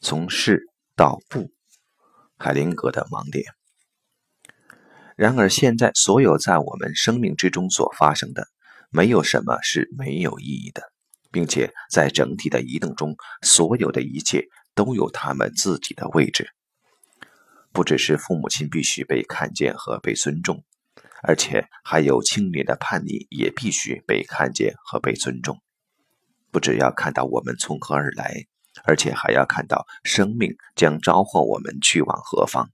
从是到不，海灵格的盲点。然而，现在所有在我们生命之中所发生的，没有什么是没有意义的，并且在整体的移动中，所有的一切都有他们自己的位置。不只是父母亲必须被看见和被尊重，而且还有青年的叛逆也必须被看见和被尊重。不只要看到我们从何而来，而且还要看到生命将召唤我们去往何方。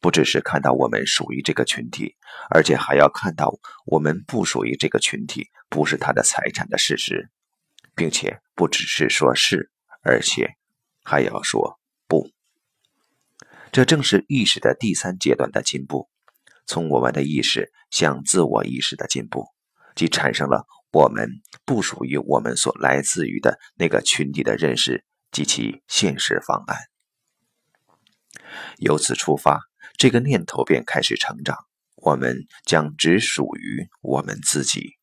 不只是看到我们属于这个群体，而且还要看到我们不属于这个群体，不是他的财产的事实，并且不只是说是，而且还要说不。这正是意识的第三阶段的进步，从我们的意识向自我意识的进步，即产生了我们不属于我们所来自于的那个群体的认识及其现实方案。由此出发。这个念头便开始成长。我们将只属于我们自己，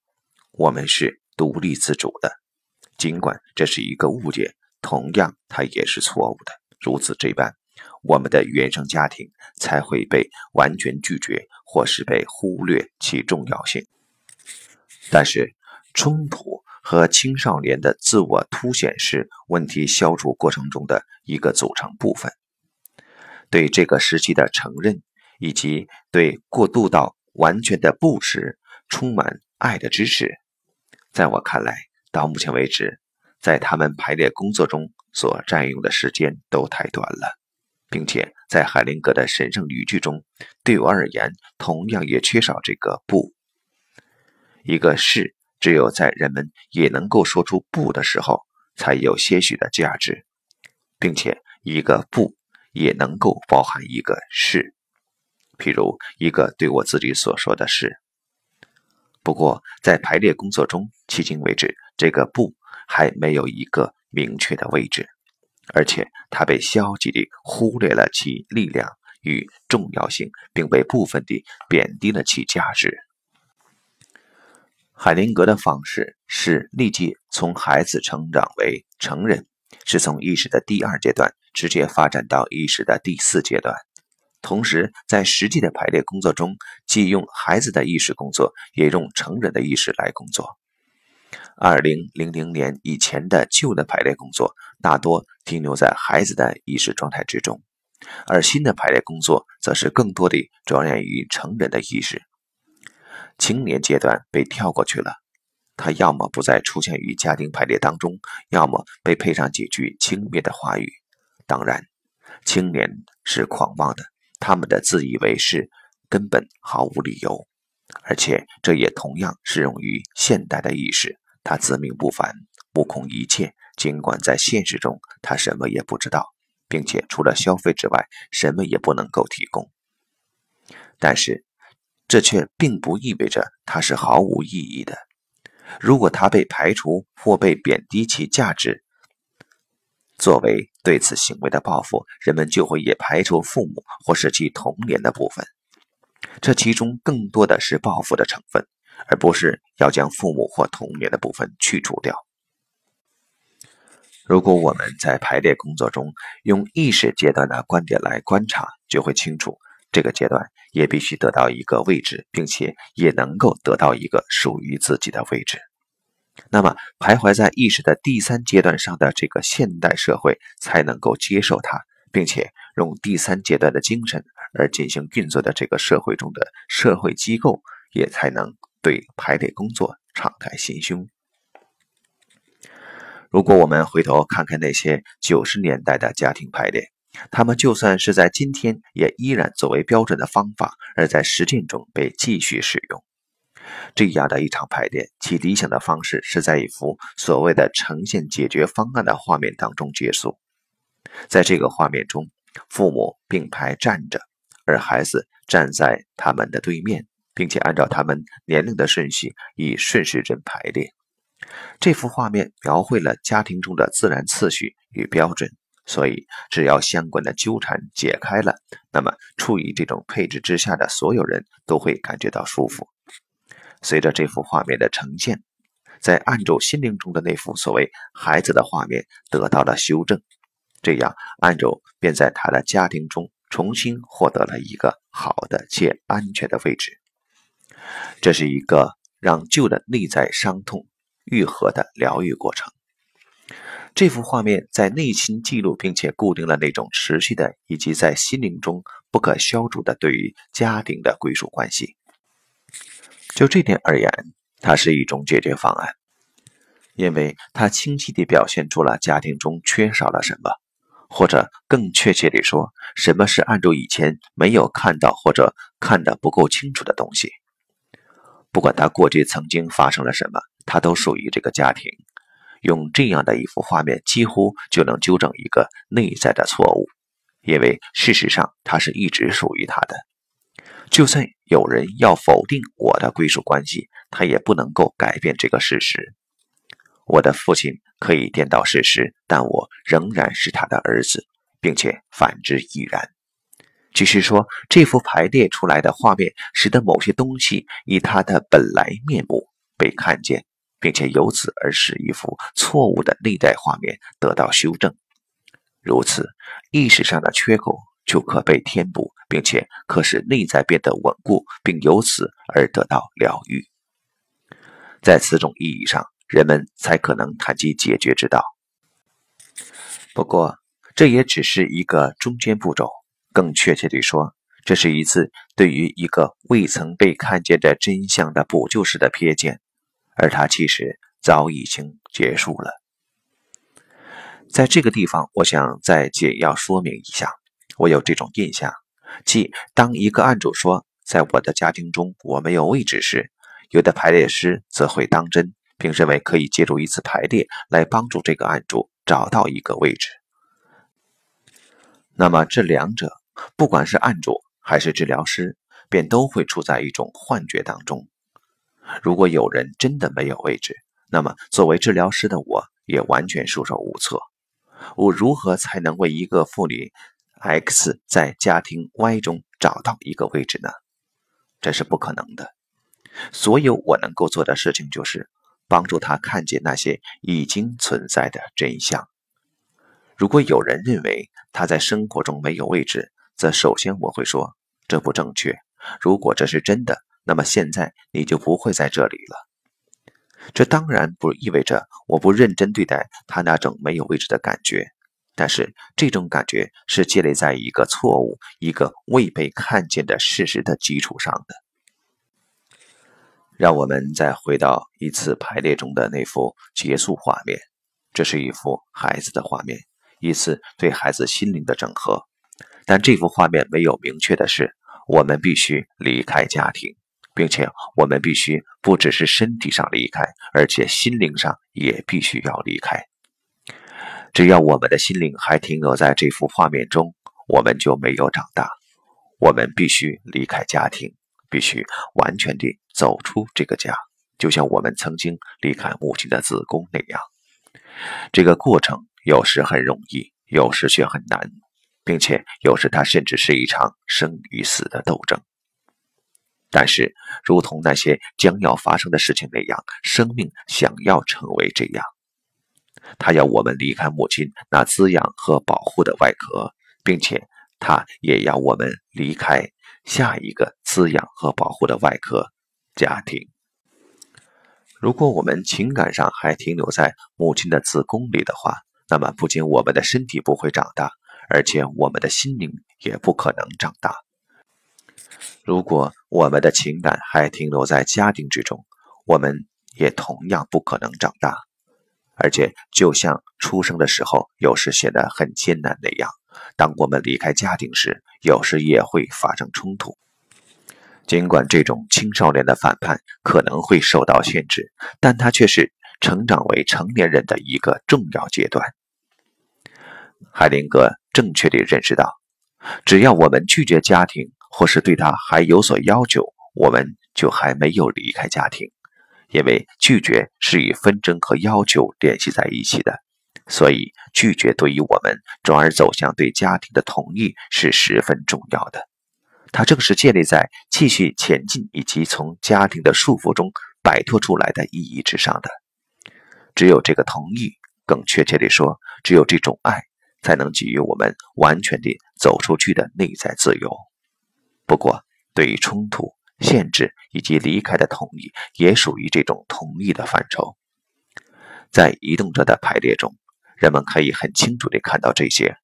我们是独立自主的。尽管这是一个误解，同样它也是错误的。如此这般，我们的原生家庭才会被完全拒绝，或是被忽略其重要性。但是，冲突和青少年的自我凸显是问题消除过程中的一个组成部分。对这个时期的承认，以及对过渡到完全的不时充满爱的支持，在我看来，到目前为止，在他们排列工作中所占用的时间都太短了，并且在海灵格的神圣语句中，对我而言，同样也缺少这个“不”。一个是只有在人们也能够说出“不”的时候，才有些许的价值，并且一个“不”。也能够包含一个是，譬如一个对我自己所说的是。不过，在排列工作中，迄今为止，这个不还没有一个明确的位置，而且它被消极地忽略了其力量与重要性，并被部分地贬低了其价值。海灵格的方式是立即从孩子成长为成人。是从意识的第二阶段直接发展到意识的第四阶段，同时在实际的排列工作中，既用孩子的意识工作，也用成人的意识来工作。二零零零年以前的旧的排列工作大多停留在孩子的意识状态之中，而新的排列工作则是更多的着眼于成人的意识。青年阶段被跳过去了。他要么不再出现于家庭排列当中，要么被配上几句轻蔑的话语。当然，青年是狂妄的，他们的自以为是根本毫无理由，而且这也同样适用于现代的意识。他自命不凡，目空一切，尽管在现实中他什么也不知道，并且除了消费之外，什么也不能够提供。但是，这却并不意味着它是毫无意义的。如果它被排除或被贬低其价值，作为对此行为的报复，人们就会也排除父母或是其童年的部分。这其中更多的是报复的成分，而不是要将父母或童年的部分去除掉。如果我们在排列工作中用意识阶段的观点来观察，就会清楚。这个阶段也必须得到一个位置，并且也能够得到一个属于自己的位置。那么，徘徊在意识的第三阶段上的这个现代社会才能够接受它，并且用第三阶段的精神而进行运作的这个社会中的社会机构，也才能对排列工作敞开心胸。如果我们回头看看那些九十年代的家庭排列，他们就算是在今天，也依然作为标准的方法，而在实践中被继续使用。这样的一场排练，其理想的方式是在一幅所谓的呈现解决方案的画面当中结束。在这个画面中，父母并排站着，而孩子站在他们的对面，并且按照他们年龄的顺序以顺时针排列。这幅画面描绘了家庭中的自然次序与标准。所以，只要相关的纠缠解开了，那么处于这种配置之下的所有人都会感觉到舒服。随着这幅画面的呈现，在按住心灵中的那幅所谓孩子的画面得到了修正，这样安柔便在他的家庭中重新获得了一个好的且安全的位置。这是一个让旧的内在伤痛愈合的疗愈过程。这幅画面在内心记录并且固定了那种持续的以及在心灵中不可消除的对于家庭的归属关系。就这点而言，它是一种解决方案，因为它清晰地表现出了家庭中缺少了什么，或者更确切地说，什么是按照以前没有看到或者看得不够清楚的东西。不管他过去曾经发生了什么，他都属于这个家庭。用这样的一幅画面，几乎就能纠正一个内在的错误，因为事实上，它是一直属于他的。就算有人要否定我的归属关系，他也不能够改变这个事实。我的父亲可以颠倒事实，但我仍然是他的儿子，并且反之亦然。只是说，这幅排列出来的画面，使得某些东西以它的本来面目被看见。并且由此而使一幅错误的内在画面得到修正，如此意识上的缺口就可被填补，并且可使内在变得稳固，并由此而得到疗愈。在此种意义上，人们才可能谈及解决之道。不过，这也只是一个中间步骤。更确切地说，这是一次对于一个未曾被看见的真相的补救式的瞥见。而它其实早已经结束了。在这个地方，我想再简要说明一下，我有这种印象，即当一个案主说“在我的家庭中我没有位置”时，有的排列师则会当真，并认为可以借助一次排列来帮助这个案主找到一个位置。那么这两者，不管是案主还是治疗师，便都会处在一种幻觉当中。如果有人真的没有位置，那么作为治疗师的我也完全束手无策。我如何才能为一个妇女 X 在家庭 Y 中找到一个位置呢？这是不可能的。所有我能够做的事情就是帮助她看见那些已经存在的真相。如果有人认为他在生活中没有位置，则首先我会说这不正确。如果这是真的，那么现在你就不会在这里了。这当然不意味着我不认真对待他那种没有位置的感觉，但是这种感觉是建立在一个错误、一个未被看见的事实的基础上的。让我们再回到一次排列中的那幅结束画面，这是一幅孩子的画面，一次对孩子心灵的整合。但这幅画面没有明确的是，我们必须离开家庭。并且我们必须不只是身体上离开，而且心灵上也必须要离开。只要我们的心灵还停留在这幅画面中，我们就没有长大。我们必须离开家庭，必须完全地走出这个家，就像我们曾经离开母亲的子宫那样。这个过程有时很容易，有时却很难，并且有时它甚至是一场生与死的斗争。但是，如同那些将要发生的事情那样，生命想要成为这样，它要我们离开母亲那滋养和保护的外壳，并且它也要我们离开下一个滋养和保护的外壳——家庭。如果我们情感上还停留在母亲的子宫里的话，那么不仅我们的身体不会长大，而且我们的心灵也不可能长大。如果我们的情感还停留在家庭之中，我们也同样不可能长大。而且，就像出生的时候有时显得很艰难那样，当我们离开家庭时，有时也会发生冲突。尽管这种青少年的反叛可能会受到限制，但它却是成长为成年人的一个重要阶段。海灵格正确地认识到，只要我们拒绝家庭，或是对他还有所要求，我们就还没有离开家庭，因为拒绝是与纷争和要求联系在一起的，所以拒绝对于我们转而走向对家庭的同意是十分重要的。它正是建立在继续前进以及从家庭的束缚中摆脱出来的意义之上的。只有这个同意，更确切地说，只有这种爱，才能给予我们完全地走出去的内在自由。不过，对于冲突、限制以及离开的同意，也属于这种同意的范畴。在移动者的排列中，人们可以很清楚地看到这些。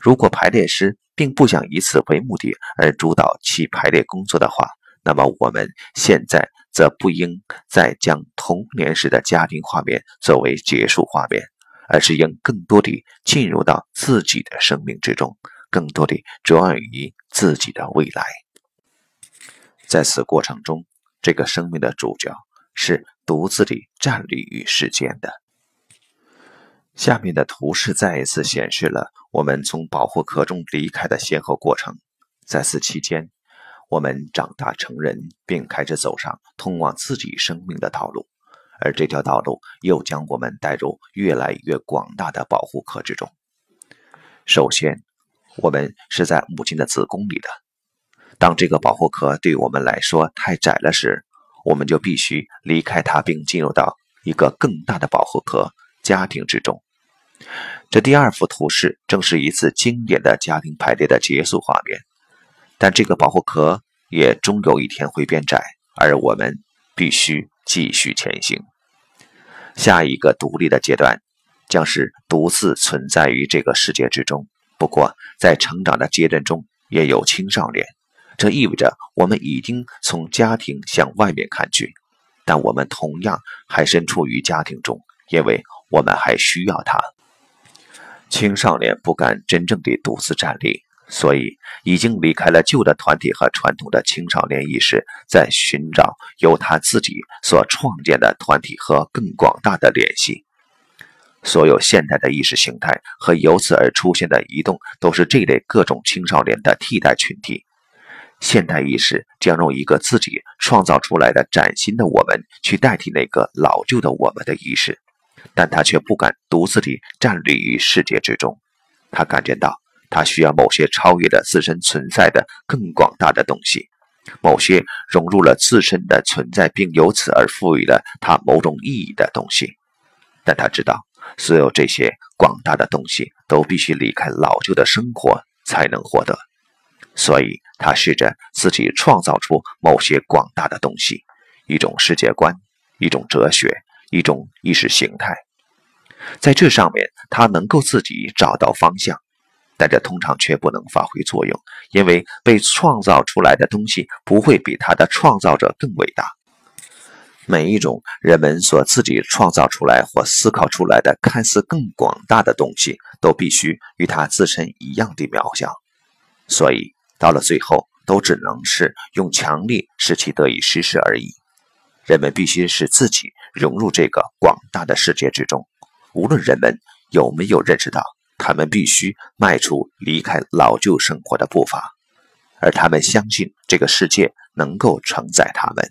如果排列师并不想以此为目的而主导其排列工作的话，那么我们现在则不应再将童年时的家庭画面作为结束画面，而是应更多地进入到自己的生命之中，更多的着眼于自己的未来。在此过程中，这个生命的主角是独自地站立于世间的。下面的图示再一次显示了我们从保护壳中离开的先后过程。在此期间，我们长大成人，并开始走上通往自己生命的道路，而这条道路又将我们带入越来越广大的保护壳之中。首先，我们是在母亲的子宫里的。当这个保护壳对我们来说太窄了时，我们就必须离开它，并进入到一个更大的保护壳——家庭之中。这第二幅图示正是一次经典的家庭排列的结束画面，但这个保护壳也终有一天会变窄，而我们必须继续前行。下一个独立的阶段将是独自存在于这个世界之中。不过，在成长的阶段中也有青少年，这意味着我们已经从家庭向外面看去，但我们同样还身处于家庭中，因为我们还需要它。青少年不敢真正的独自站立，所以已经离开了旧的团体和传统的青少年意识，在寻找由他自己所创建的团体和更广大的联系。所有现代的意识形态和由此而出现的移动，都是这类各种青少年的替代群体。现代意识将用一个自己创造出来的崭新的我们，去代替那个老旧的我们的意识。但他却不敢独自地站立于世界之中，他感觉到他需要某些超越了自身存在的更广大的东西，某些融入了自身的存在并由此而赋予了他某种意义的东西。但他知道，所有这些广大的东西都必须离开老旧的生活才能获得，所以他试着自己创造出某些广大的东西，一种世界观，一种哲学。一种意识形态，在这上面，他能够自己找到方向，但这通常却不能发挥作用，因为被创造出来的东西不会比他的创造者更伟大。每一种人们所自己创造出来或思考出来的看似更广大的东西，都必须与它自身一样的渺小，所以到了最后，都只能是用强力使其得以实施而已。人们必须使自己融入这个广大的世界之中，无论人们有没有认识到，他们必须迈出离开老旧生活的步伐，而他们相信这个世界能够承载他们。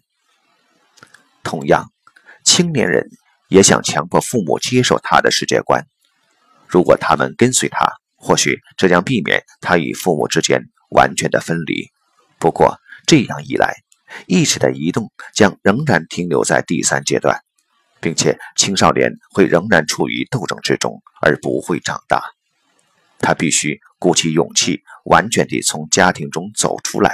同样，青年人也想强迫父母接受他的世界观。如果他们跟随他，或许这将避免他与父母之间完全的分离。不过，这样一来，意识的移动将仍然停留在第三阶段，并且青少年会仍然处于斗争之中，而不会长大。他必须鼓起勇气，完全地从家庭中走出来，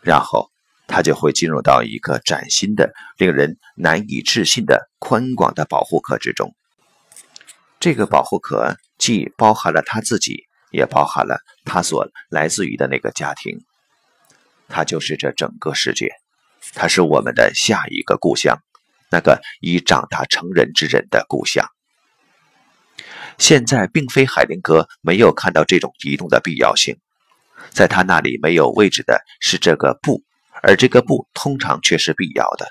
然后他就会进入到一个崭新的、令人难以置信的宽广的保护壳之中。这个保护壳既包含了他自己，也包含了他所来自于的那个家庭。它就是这整个世界，它是我们的下一个故乡，那个已长大成人之人的故乡。现在并非海灵格没有看到这种移动的必要性，在他那里没有位置的是这个不，而这个不通常却是必要的。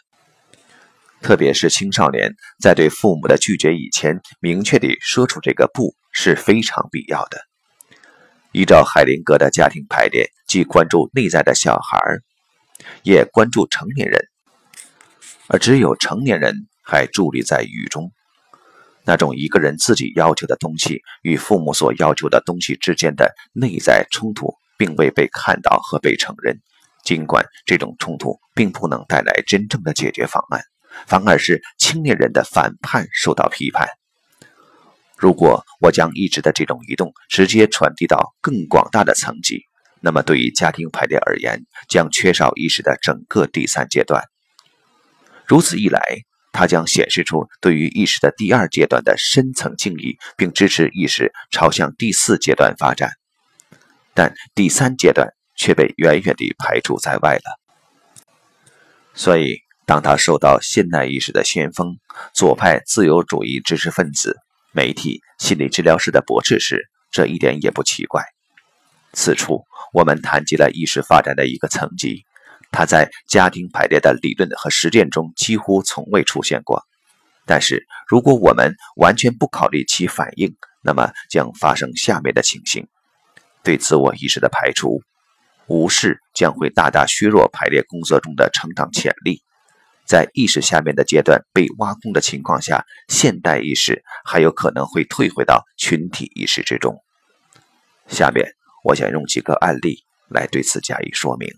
特别是青少年在对父母的拒绝以前，明确地说出这个不是非常必要的。依照海灵格的家庭排列，既关注内在的小孩，也关注成年人，而只有成年人还伫立在雨中。那种一个人自己要求的东西与父母所要求的东西之间的内在冲突，并未被看到和被承认。尽管这种冲突并不能带来真正的解决方案，反而是青年人的反叛受到批判。如果我将意识的这种移动直接传递到更广大的层级，那么对于家庭排列而言，将缺少意识的整个第三阶段。如此一来，它将显示出对于意识的第二阶段的深层敬意，并支持意识朝向第四阶段发展。但第三阶段却被远远地排除在外了。所以，当他受到现代意识的先锋——左派自由主义知识分子。媒体心理治疗师的驳斥时，这一点也不奇怪。此处我们谈及了意识发展的一个层级，它在家庭排列的理论和实践中几乎从未出现过。但是，如果我们完全不考虑其反应，那么将发生下面的情形：对自我意识的排除、无视，将会大大削弱排列工作中的成长潜力。在意识下面的阶段被挖空的情况下，现代意识还有可能会退回到群体意识之中。下面，我想用几个案例来对此加以说明。